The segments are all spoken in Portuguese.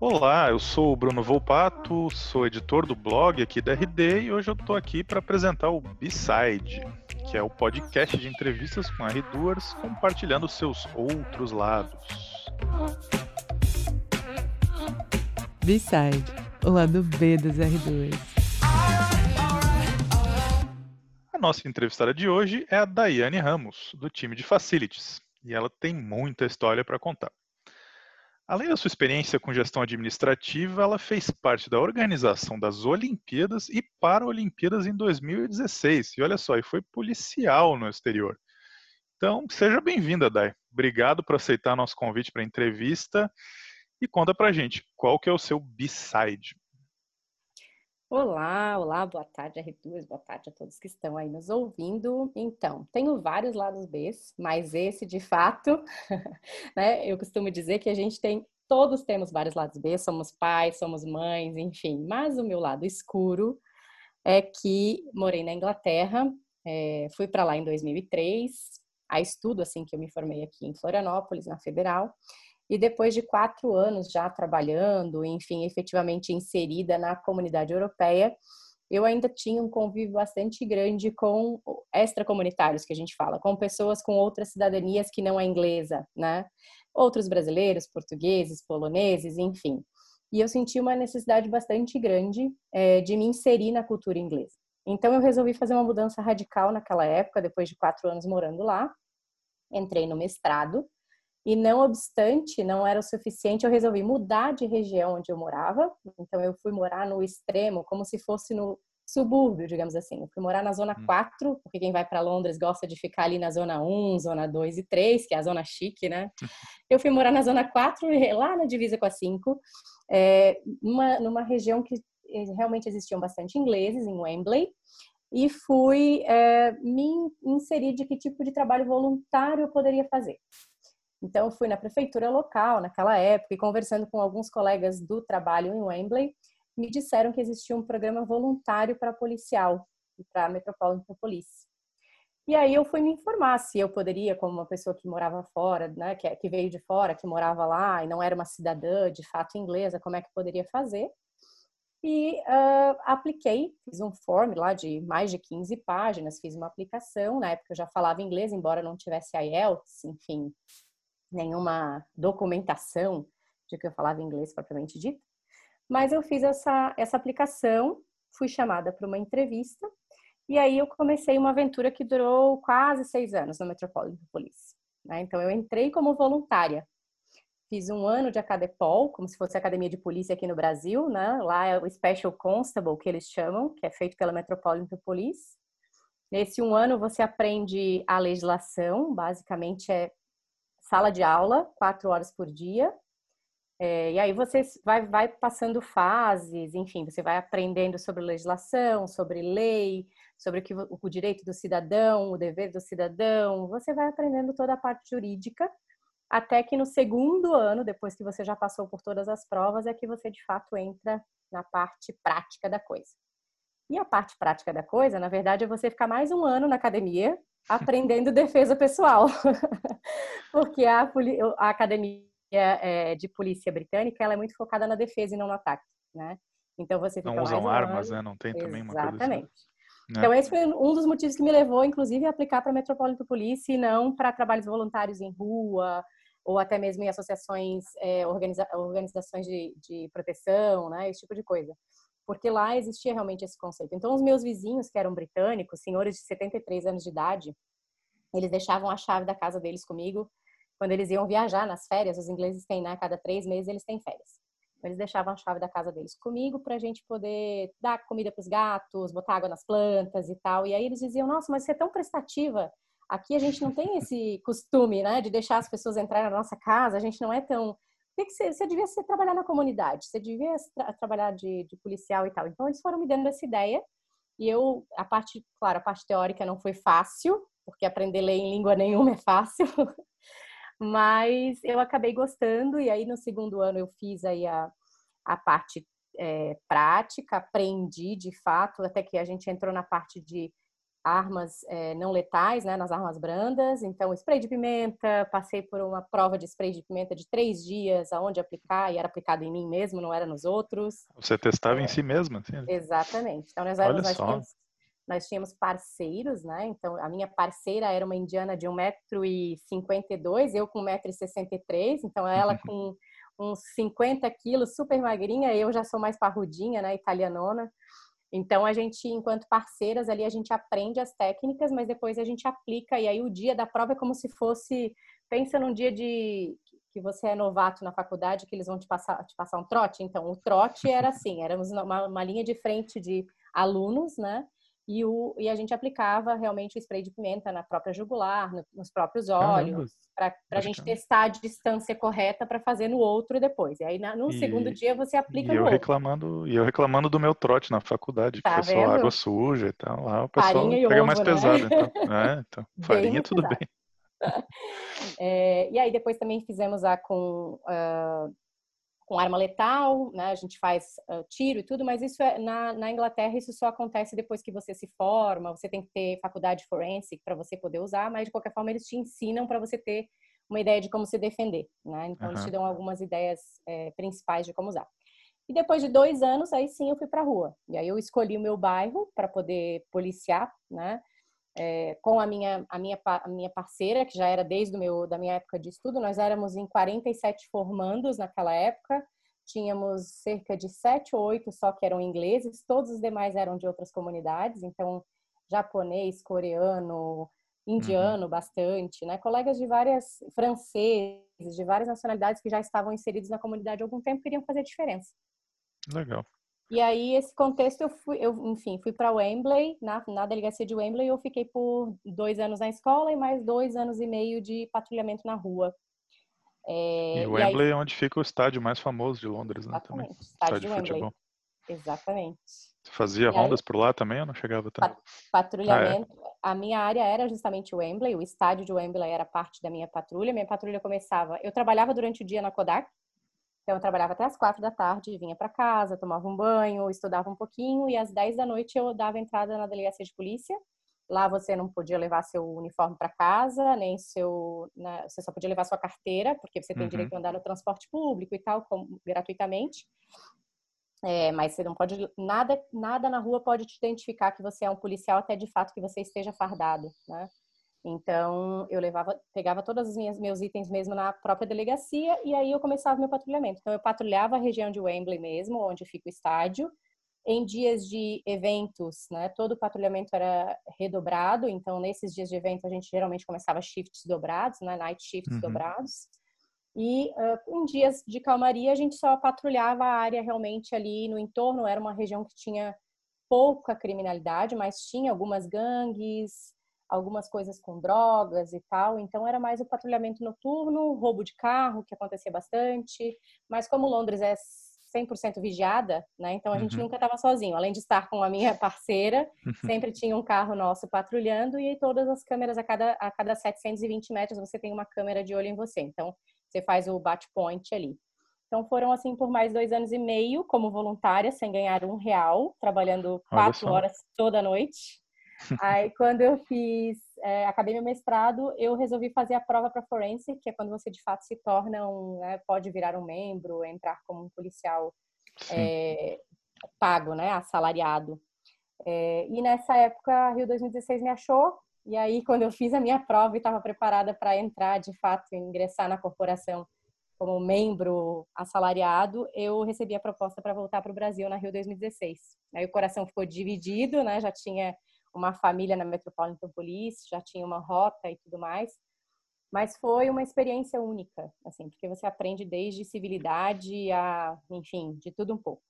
Olá, eu sou o Bruno Volpato, sou editor do blog aqui da RD e hoje eu estou aqui para apresentar o B-Side, que é o podcast de entrevistas com R2ers compartilhando seus outros lados. B-Side, o lado B dos R2. A nossa entrevistada de hoje é a Daiane Ramos, do time de Facilities, e ela tem muita história para contar. Além da sua experiência com gestão administrativa, ela fez parte da organização das Olimpíadas e Paralimpíadas em 2016. E olha só, e foi policial no exterior. Então, seja bem-vinda, Dai. Obrigado por aceitar nosso convite para a entrevista. E conta pra gente, qual que é o seu B-side? Olá, olá, boa tarde, R2, boa tarde a todos que estão aí nos ouvindo. Então, tenho vários lados B, mas esse de fato, né? Eu costumo dizer que a gente tem, todos temos vários lados B, somos pais, somos mães, enfim, mas o meu lado escuro é que morei na Inglaterra, é, fui para lá em 2003, a estudo assim que eu me formei aqui em Florianópolis, na Federal, e depois de quatro anos já trabalhando, enfim, efetivamente inserida na comunidade europeia, eu ainda tinha um convívio bastante grande com extracomunitários, que a gente fala, com pessoas com outras cidadanias que não a inglesa, né? Outros brasileiros, portugueses, poloneses, enfim. E eu senti uma necessidade bastante grande é, de me inserir na cultura inglesa. Então eu resolvi fazer uma mudança radical naquela época, depois de quatro anos morando lá. Entrei no mestrado e não obstante, não era o suficiente, eu resolvi mudar de região onde eu morava. Então eu fui morar no extremo, como se fosse no subúrbio, digamos assim. Eu fui morar na zona 4, hum. porque quem vai para Londres gosta de ficar ali na zona 1, zona 2 e 3, que é a zona chique, né? Eu fui morar na zona 4, lá na divisa com a 5, é, numa, numa região que eh, realmente existiam bastante ingleses, em Wembley, e fui é, me inserir de que tipo de trabalho voluntário eu poderia fazer. Então, eu fui na prefeitura local naquela época e conversando com alguns colegas do trabalho em Wembley, me disseram que existia um programa voluntário para policial e para Metropolitan Police. E aí eu fui me informar se eu poderia, como uma pessoa que morava fora, né, que, que veio de fora, que morava lá e não era uma cidadã de fato inglesa, como é que poderia fazer. E uh, apliquei, fiz um form lá de mais de 15 páginas, fiz uma aplicação. Na época eu já falava inglês, embora não tivesse IELTS, enfim, nenhuma documentação de que eu falava inglês propriamente dito, mas eu fiz essa, essa aplicação, fui chamada para uma entrevista e aí eu comecei uma aventura que durou quase seis anos na Metropolitan Police. Né? Então eu entrei como voluntária, fiz um ano de Acadepol, como se fosse a academia de polícia aqui no Brasil, né? Lá é o Special Constable que eles chamam, que é feito pela Metropolitan Police. Nesse um ano você aprende a legislação, basicamente é sala de aula, quatro horas por dia. É, e aí você vai, vai passando fases, enfim, você vai aprendendo sobre legislação, sobre lei, sobre o, que, o direito do cidadão, o dever do cidadão. Você vai aprendendo toda a parte jurídica, até que no segundo ano, depois que você já passou por todas as provas, é que você de fato entra na parte prática da coisa. E a parte prática da coisa, na verdade, é você ficar mais um ano na academia aprendendo defesa pessoal. Porque a, a academia é, de polícia britânica ela é muito focada na defesa e não no ataque, né? Então você não usam um armas, né? Não tem também Exatamente. uma coisa assim. Exatamente. Né? Então esse foi um dos motivos que me levou, inclusive, a aplicar para a Metropolitan Police e não para trabalhos voluntários em rua ou até mesmo em associações, é, organiza organizações de, de proteção, né? Esse tipo de coisa porque lá existia realmente esse conceito. Então, os meus vizinhos, que eram britânicos, senhores de 73 anos de idade, eles deixavam a chave da casa deles comigo quando eles iam viajar nas férias. Os ingleses têm, né? Cada três meses eles têm férias. Então, eles deixavam a chave da casa deles comigo para a gente poder dar comida para os gatos, botar água nas plantas e tal. E aí eles diziam: Nossa, mas você é tão prestativa. Aqui a gente não tem esse costume, né, de deixar as pessoas entrarem na nossa casa. A gente não é tão que, que você, você devia ser, trabalhar na comunidade, você devia tra trabalhar de, de, policial e tal. Então, eles foram me dando essa ideia. E eu, a parte, claro, a parte teórica não foi fácil, porque aprender ler em língua nenhuma é fácil. Mas eu acabei gostando, e aí no segundo ano eu fiz aí a, a parte é, prática, aprendi de fato, até que a gente entrou na parte de armas é, não letais, né, nas armas brandas. Então, spray de pimenta, passei por uma prova de spray de pimenta de três dias, aonde aplicar, e era aplicado em mim mesmo, não era nos outros. Você testava é, em si mesmo? Assim? Exatamente. Então, nós, éramos, nós, tínhamos, nós tínhamos parceiros, né? Então, a minha parceira era uma indiana de 1,52m, eu com 1,63m, então ela com uns 50 quilos, super magrinha, eu já sou mais parrudinha, né, italianona. Então a gente, enquanto parceiras ali, a gente aprende as técnicas, mas depois a gente aplica e aí o dia da prova é como se fosse, pensa num dia de que você é novato na faculdade, que eles vão te passar, te passar um trote. Então o trote era assim, éramos uma, uma linha de frente de alunos, né? E, o, e a gente aplicava realmente o spray de pimenta na própria jugular, no, nos próprios olhos, para a gente testar a distância correta para fazer no outro depois. E aí na, no e, segundo dia você aplica e no eu outro. reclamando E eu reclamando do meu trote na faculdade, tá que foi só água suja e tal. Lá o pessoal farinha pega ovo, mais né? pesado. Então, é, então farinha tudo pesado. bem. É, e aí depois também fizemos a com uh, com arma letal, né? A gente faz uh, tiro e tudo, mas isso é, na, na, Inglaterra isso só acontece depois que você se forma, você tem que ter faculdade forense para você poder usar, mas de qualquer forma eles te ensinam para você ter uma ideia de como se defender, né? Então uhum. eles te dão algumas ideias é, principais de como usar. E depois de dois anos, aí sim eu fui para a rua. E aí eu escolhi o meu bairro para poder policiar, né? É, com a minha, a, minha, a minha parceira, que já era desde o meu, da minha época de estudo, nós éramos em 47 formandos naquela época, tínhamos cerca de sete ou oito só que eram ingleses, todos os demais eram de outras comunidades, então japonês, coreano, indiano uhum. bastante, né? Colegas de várias franceses, de várias nacionalidades que já estavam inseridos na comunidade há algum tempo queriam fazer diferença. Legal. E aí, esse contexto, eu fui, eu, enfim, fui para Wembley, na, na delegacia de Wembley, eu fiquei por dois anos na escola e mais dois anos e meio de patrulhamento na rua. É, e Wembley aí, é onde fica o estádio mais famoso de Londres, né? Exatamente, também. estádio, estádio de Wembley. Futebol. Exatamente. Você fazia e rondas aí, por lá também ou não chegava tanto? Patrulhamento. Ah, é. A minha área era justamente Wembley, o estádio de Wembley era parte da minha patrulha. Minha patrulha começava. Eu trabalhava durante o dia na Kodak, então, eu trabalhava até as quatro da tarde, vinha para casa, tomava um banho, estudava um pouquinho e às dez da noite eu dava entrada na delegacia de polícia. Lá você não podia levar seu uniforme para casa, nem seu. Né, você só podia levar sua carteira, porque você tem uhum. direito a andar no transporte público e tal, como, gratuitamente. É, mas você não pode. Nada, nada na rua pode te identificar que você é um policial, até de fato que você esteja fardado, né? Então, eu levava, pegava todos os meus itens mesmo na própria delegacia e aí eu começava meu patrulhamento. Então, eu patrulhava a região de Wembley mesmo, onde fica o estádio. Em dias de eventos, né, todo o patrulhamento era redobrado. Então, nesses dias de evento, a gente geralmente começava shifts dobrados, né, night shifts uhum. dobrados. E uh, em dias de calmaria, a gente só patrulhava a área realmente ali no entorno. Era uma região que tinha pouca criminalidade, mas tinha algumas gangues, algumas coisas com drogas e tal. Então era mais o patrulhamento noturno, roubo de carro, que acontecia bastante. Mas como Londres é 100% vigiada, né? Então a uhum. gente nunca estava sozinho. Além de estar com a minha parceira, sempre tinha um carro nosso patrulhando e todas as câmeras a cada a cada 720 metros você tem uma câmera de olho em você. Então você faz o bate point ali. Então foram assim por mais dois anos e meio como voluntária, sem ganhar um real, trabalhando quatro horas toda noite. Aí, quando eu fiz, é, acabei meu mestrado, eu resolvi fazer a prova para forense, que é quando você de fato se torna um, né, pode virar um membro, entrar como um policial é, pago, né, assalariado. É, e nessa época, Rio 2016 me achou, e aí quando eu fiz a minha prova e estava preparada para entrar, de fato, ingressar na corporação como membro assalariado, eu recebi a proposta para voltar para o Brasil na Rio 2016. Aí o coração ficou dividido, né? Já tinha uma família na Metropolitan Police, já tinha uma rota e tudo mais. Mas foi uma experiência única, assim, porque você aprende desde civilidade a, enfim, de tudo um pouco.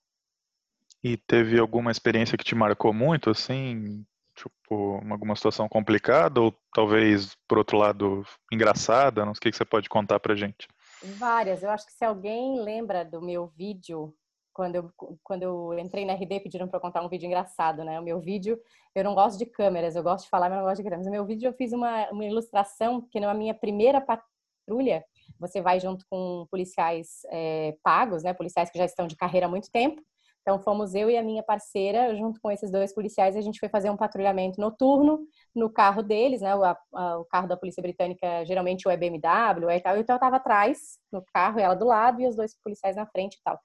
E teve alguma experiência que te marcou muito, assim, tipo, alguma situação complicada ou talvez, por outro lado, engraçada? Não sei o que você pode contar pra gente. Várias. Eu acho que se alguém lembra do meu vídeo quando eu, quando eu entrei na RD pediram para contar um vídeo engraçado, né? O meu vídeo, eu não gosto de câmeras, eu gosto de falar, mas não gosto de câmeras. O meu vídeo eu fiz uma, uma ilustração que na minha primeira patrulha, você vai junto com policiais é, pagos, né? Policiais que já estão de carreira há muito tempo. Então fomos eu e a minha parceira, junto com esses dois policiais, a gente foi fazer um patrulhamento noturno no carro deles, né? O, a, o carro da polícia britânica geralmente o é BMW e tal. Então eu estava atrás no carro, ela do lado e os dois policiais na frente e tal.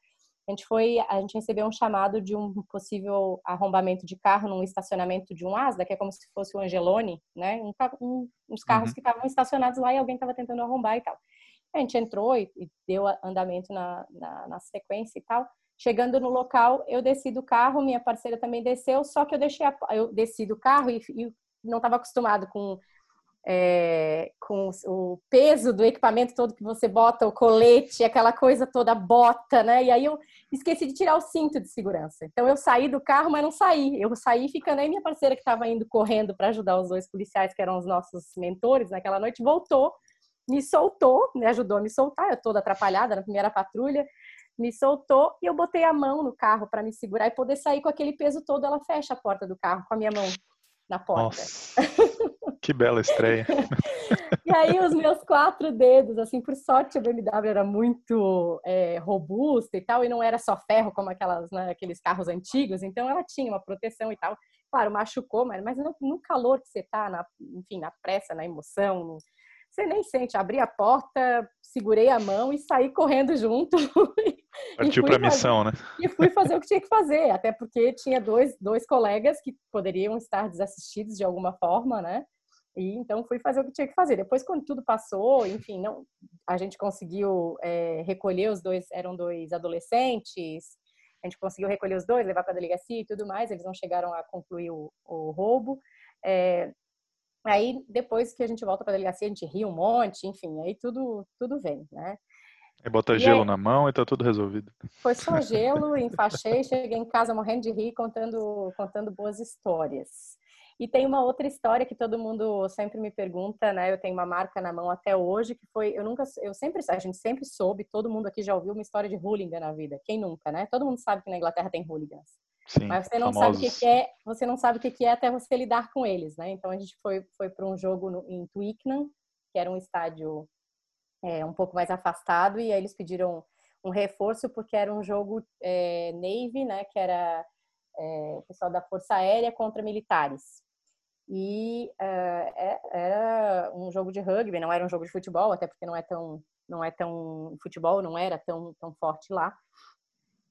A gente foi, a gente recebeu um chamado de um possível arrombamento de carro num estacionamento de um Asda, que é como se fosse o Angelone, né? Um, um, uns carros uhum. que estavam estacionados lá e alguém estava tentando arrombar e tal. A gente entrou e, e deu andamento na, na, na, sequência e tal. Chegando no local, eu desci do carro, minha parceira também desceu, só que eu deixei a, eu desci do carro e, e não estava acostumado com é, com o peso do equipamento todo que você bota, o colete, aquela coisa toda, bota, né? E aí eu esqueci de tirar o cinto de segurança. Então eu saí do carro, mas não saí. Eu saí ficando aí minha parceira que estava indo correndo para ajudar os dois policiais que eram os nossos mentores naquela noite, voltou, me soltou, me ajudou a me soltar. Eu toda atrapalhada na primeira patrulha, me soltou e eu botei a mão no carro para me segurar e poder sair com aquele peso todo. Ela fecha a porta do carro com a minha mão na porta. Que bela estreia. e aí os meus quatro dedos, assim, por sorte a BMW era muito é, robusta e tal, e não era só ferro como aquelas, né, aqueles carros antigos, então ela tinha uma proteção e tal. Claro, machucou, mas, mas no, no calor que você tá, na, enfim, na pressa, na emoção, no, você nem sente. Abri a porta, segurei a mão e saí correndo junto. Partiu para a missão, né? E fui fazer o que tinha que fazer, até porque tinha dois, dois colegas que poderiam estar desassistidos de alguma forma, né? E então fui fazer o que tinha que fazer. Depois, quando tudo passou, enfim, não, a gente conseguiu é, recolher os dois, eram dois adolescentes, a gente conseguiu recolher os dois, levar para a delegacia e tudo mais. Eles não chegaram a concluir o, o roubo. É, aí, depois que a gente volta para a delegacia, a gente ri um monte, enfim, aí tudo, tudo vem, né? Aí bota e gelo aí, na mão e tá tudo resolvido. Foi só gelo, enfaixei, cheguei em casa morrendo de rir, contando, contando boas histórias. E tem uma outra história que todo mundo sempre me pergunta, né? Eu tenho uma marca na mão até hoje que foi, eu nunca, eu sempre, a gente sempre soube, todo mundo aqui já ouviu uma história de hooligan na vida. Quem nunca, né? Todo mundo sabe que na Inglaterra tem hooligans. Sim, mas você não famosos. sabe o que, que, é, você não sabe o que, que é até você lidar com eles, né? Então a gente foi foi para um jogo no, em Twickenham, que era um estádio é, um pouco mais afastado e aí eles pediram um reforço porque era um jogo é, Navy, né? Que era é, o pessoal da Força Aérea contra militares e uh, era um jogo de rugby, não era um jogo de futebol, até porque não é tão, não é tão futebol, não era tão, tão forte lá.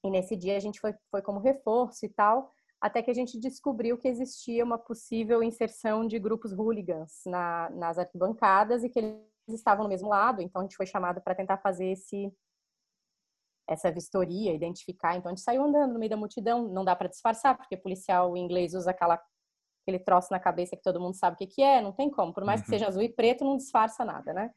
E nesse dia a gente foi, foi como reforço e tal, até que a gente descobriu que existia uma possível inserção de grupos hooligans na, nas arquibancadas e que eles estavam no mesmo lado, então a gente foi chamado para tentar fazer esse essa vistoria, identificar. Então a gente saiu andando no meio da multidão, não dá para disfarçar, porque policial inglês usa aquela aquele troço na cabeça que todo mundo sabe o que, que é, não tem como. Por mais que uhum. seja azul e preto, não disfarça nada, né?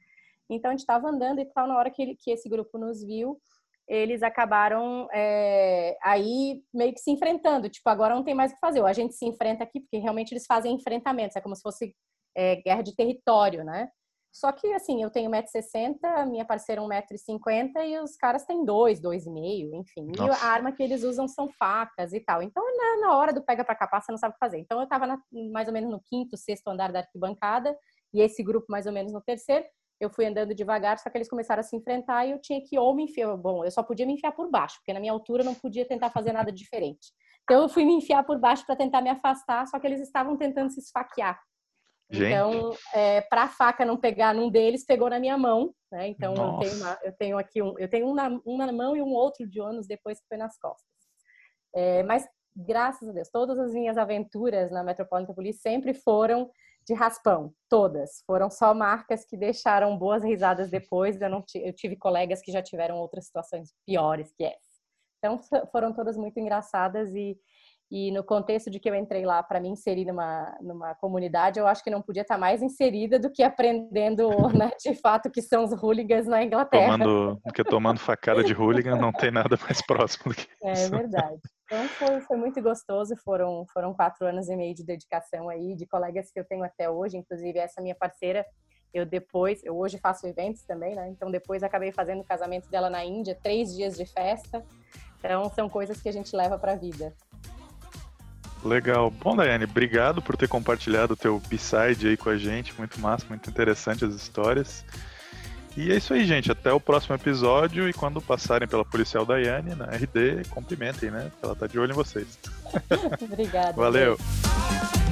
Então a gente estava andando e tal, na hora que, ele, que esse grupo nos viu, eles acabaram é, aí meio que se enfrentando. Tipo, agora não tem mais o que fazer. Ou a gente se enfrenta aqui, porque realmente eles fazem enfrentamentos, é como se fosse é, guerra de território, né? Só que, assim, eu tenho 1,60m, minha parceira 1,50m e os caras têm 2, 2,5, enfim. Nossa. E a arma que eles usam são facas e tal. Então, na, na hora do pega pra capar, você não sabe o que fazer. Então, eu tava na, mais ou menos no quinto, sexto andar da arquibancada e esse grupo mais ou menos no terceiro. Eu fui andando devagar, só que eles começaram a se enfrentar e eu tinha que ou me enfiar. Bom, eu só podia me enfiar por baixo, porque na minha altura eu não podia tentar fazer nada diferente. Então, eu fui me enfiar por baixo para tentar me afastar, só que eles estavam tentando se esfaquear. Gente. Então, é, para a faca não pegar num deles, pegou na minha mão. Né? Então, eu tenho, uma, eu tenho, aqui um, eu tenho um na, um na mão e um outro de ônus depois que foi nas costas. É, mas, graças a Deus, todas as minhas aventuras na Metropolitan Police sempre foram de raspão, todas. Foram só marcas que deixaram boas risadas depois. Eu, não eu tive colegas que já tiveram outras situações piores que essa. Então, foram todas muito engraçadas e e no contexto de que eu entrei lá para me inserir numa, numa comunidade, eu acho que não podia estar mais inserida do que aprendendo né, de fato que são os hooligans na Inglaterra. Tomando, porque tomando facada de hooligan não tem nada mais próximo do que é isso. É verdade. Então foi, foi muito gostoso, foram, foram quatro anos e meio de dedicação aí, de colegas que eu tenho até hoje, inclusive essa minha parceira, eu depois, eu hoje faço eventos também, né? Então depois acabei fazendo o casamento dela na Índia, três dias de festa. Então são coisas que a gente leva para a vida. Legal. Bom, Daiane, obrigado por ter compartilhado o teu B-side aí com a gente. Muito massa, muito interessante as histórias. E é isso aí, gente. Até o próximo episódio. E quando passarem pela policial Daiane na RD, cumprimentem, né? Ela tá de olho em vocês. Obrigada. Valeu. Beijo.